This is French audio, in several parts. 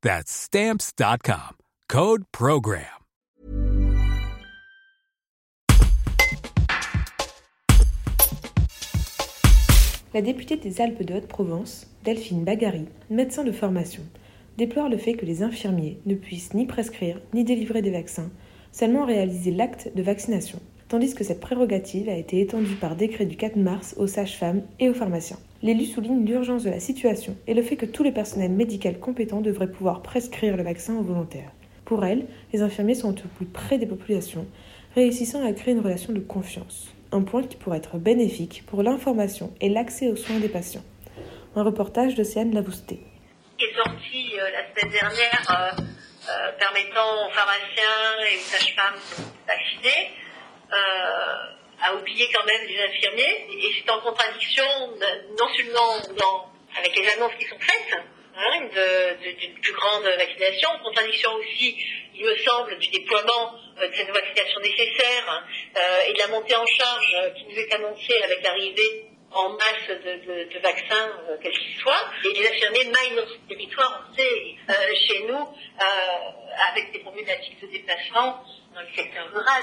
That's Stamps.com. Code Program. La députée des Alpes de Haute-Provence, Delphine Bagary, médecin de formation, déplore le fait que les infirmiers ne puissent ni prescrire ni délivrer des vaccins, seulement réaliser l'acte de vaccination, tandis que cette prérogative a été étendue par décret du 4 mars aux sages-femmes et aux pharmaciens. L'élu souligne l'urgence de la situation et le fait que tous les personnels médicaux compétents devraient pouvoir prescrire le vaccin aux volontaires. Pour elle, les infirmiers sont au plus près des populations, réussissant à créer une relation de confiance, un point qui pourrait être bénéfique pour l'information et l'accès aux soins des patients. Un reportage de Céane Lavousté. Qui est sorti euh, la semaine dernière euh, euh, permettant aux pharmaciens et aux a oublié quand même les infirmiers, et c'est en contradiction non seulement dans, avec les annonces qui sont faites, hein, d'une plus grande vaccination, en contradiction aussi, il me semble, du déploiement euh, de cette vaccination nécessaire euh, et de la montée en charge qui nous est annoncée avec l'arrivée en masse de, vaccins, euh, quels qu'ils soient. Et les infirmiers maillent notre territoire, on sait, chez nous, avec des problématiques de déplacement, dans le secteur rural.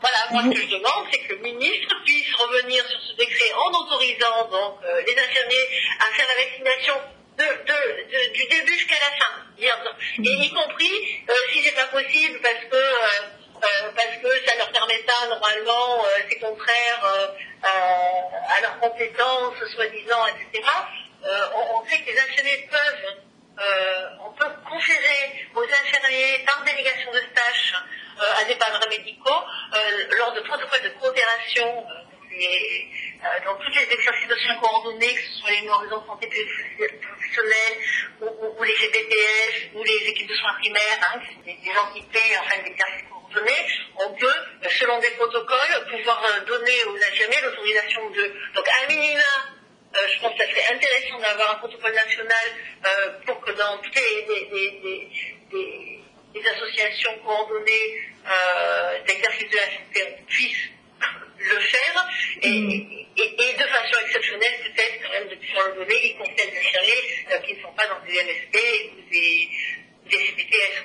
Voilà, moi ce que je demande, c'est que le ministre puisse revenir sur ce décret en autorisant donc euh, les infirmiers à faire la vaccination de, du début jusqu'à la fin, et y compris euh, si c'est pas possible parce que euh, parce que ça leur permet pas normalement, c'est contraire à leurs compétences, soi-disant, etc. On, on, sait que les infirmiers peuvent on peut conférer aux infirmiers par délégation de tâches euh, à des parents médicaux euh, lors de protocoles de coopération euh, dans tous les exercices de soins coordonnés, que ce soit les maisons de santé professionnelles ou, les GBTF ou les équipes de soins primaires, hein, des, entités enfin d'exercices coordonnés, on peut, selon des protocoles, pouvoir donner aux infirmiers l'autorisation de. Donc à minima, je pense que ça serait intéressant d'avoir un protocole national pour que dans toutes les, les associations coordonnées euh, d'exercice de la santé puissent le faire et, mm. et, de façon exceptionnelle peut-être quand même de pouvoir le donner, y compris les infirmiers des MSP ou des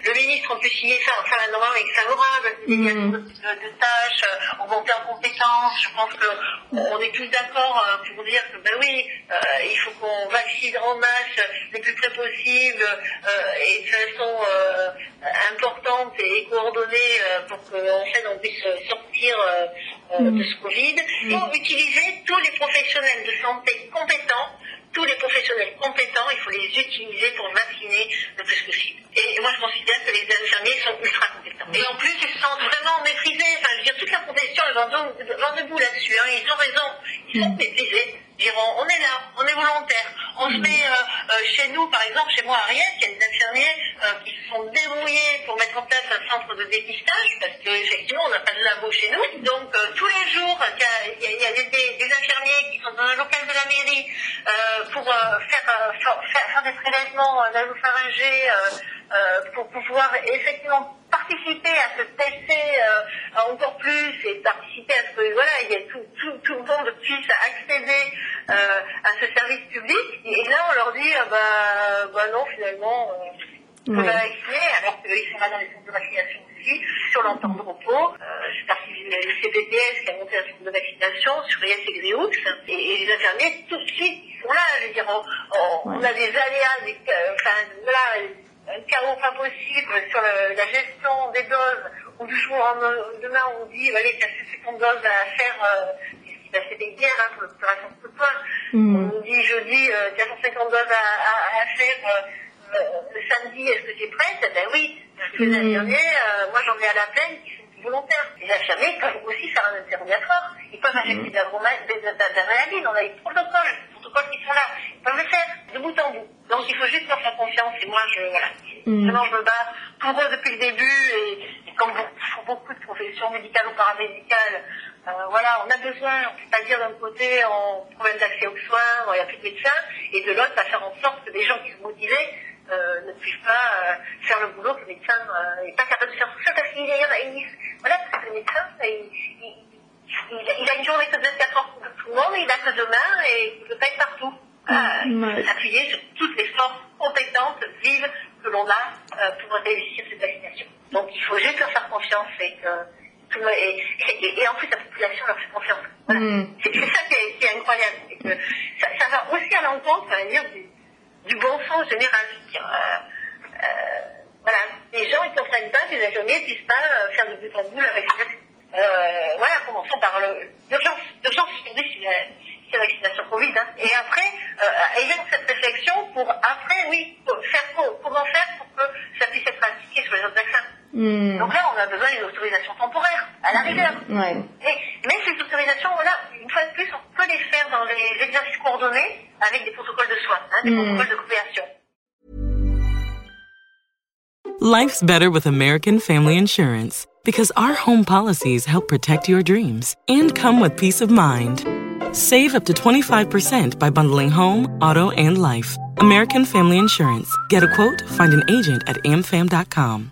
le ministre, on peut signer ça, enfin, normalement, est favorable, il y a de, de tâches, euh, on monte en compétences. Je pense qu'on est tous d'accord euh, pour dire que, ben oui, euh, il faut qu'on vaccine en masse le plus près possible et de façon importante et coordonnée pour qu'en fait, on puisse sortir de ce Covid. Il faut utiliser tous les professionnels de santé compétents tous les professionnels compétents, il faut les utiliser pour vacciner le plus possible. Et moi, je considère que les infirmiers sont ultra compétents. Et en plus, ils se sentent vraiment méprisés. Enfin, je veux dire, toute la profession est vent debout là-dessus. Hein. Ils ont raison. Ils sont. Ils diront, on est là, on est volontaire. On se met euh, euh, chez nous, par exemple, chez moi à Ariel, il y a des infirmiers euh, qui se sont débrouillés pour mettre en place un centre de dépistage, parce qu'effectivement, on n'a pas de labo chez nous. Donc, tous les jours, il y a, des, infirmiers qui sont dans un local de la mairie pour faire, faire, des prélèvements nasopharyngés pour pouvoir effectivement participer à ce tester encore plus et participer à ce que voilà, il y a tout, tout, tout le monde puisse accéder euh, à ce service public. Et là, on leur dit, euh, bah, bah non, finalement, euh, on va vacciner, alors qu'ils sont là dans les centres de vaccination aussi, sur l'entente de repos. Euh, je participe le CBPS qui a monté un centre de vaccination sur IS et Grioux, et, les infirmiers, tout de suite, là. Je veux dire, on, a des aléas, enfin, voilà, un chaos pas possible sur la gestion des doses on, du jour demain, on dit, allez, t'as 50 doses à faire, euh, c'est ce qui des guerres hein, pour l'opération de points. Mm. On nous dit jeudi, euh, t'as 150 doses à, à, à faire, euh, le samedi, est-ce que tu es prête Ben oui, je les infirmiers, euh, moi j'en ai à la peine qui sont volontaires. Les infirmiers peuvent aussi faire un interrogatoire. Ils peuvent injecter de l'adrénaline, on a des protocoles, des protocoles qui sont là. Ils peuvent le faire, de bout en bout. Donc il faut juste leur faire confiance et moi je, voilà. Mm. Je me bats pour eux depuis le début et, comme pour beaucoup de professions médicales ou paramédicales, euh, voilà, on a besoin, c'est-à-dire d'un côté, on problème d'accès aux soins, il n'y a plus de médecins, et de l'autre, à faire en sorte que des gens qui sont motivés euh, ne puissent pas euh, faire le boulot que le médecin n'est pas capable de faire tout seul parce qu'il y a, il, voilà, parce que le médecin, il, il, il, a une journée de 24 heures monde, il a que demain et il ne peut pas être partout. Euh, s'appuyer sur toutes les forces compétentes, vives que l'on a pour réussir cette vaccination. Donc il faut juste leur faire confiance et que et, et, en plus, la population leur fait confiance. Mm. C'est ça qui est, qui est incroyable. Que ça, ça, va aussi à l'encontre, du, du, bon sens général. Euh, euh, voilà, les gens ne comprennent pas que les infirmiers ne puissent pas euh, faire de but en boule avec les euh, Voilà, commençons par l'urgence. La rigueur. Ouais. mais ces autorisations, voilà, une fois de plus, on peut les faire dans les exercices coordonnés avec des protocoles de soins, hein, des mm. protocoles de coopération. Life's better with American Family Insurance because our home policies help protect your dreams and come with peace of mind. Save up to 25% by bundling home, auto, and life. American Family Insurance. Get a quote, find an agent at amfam.com.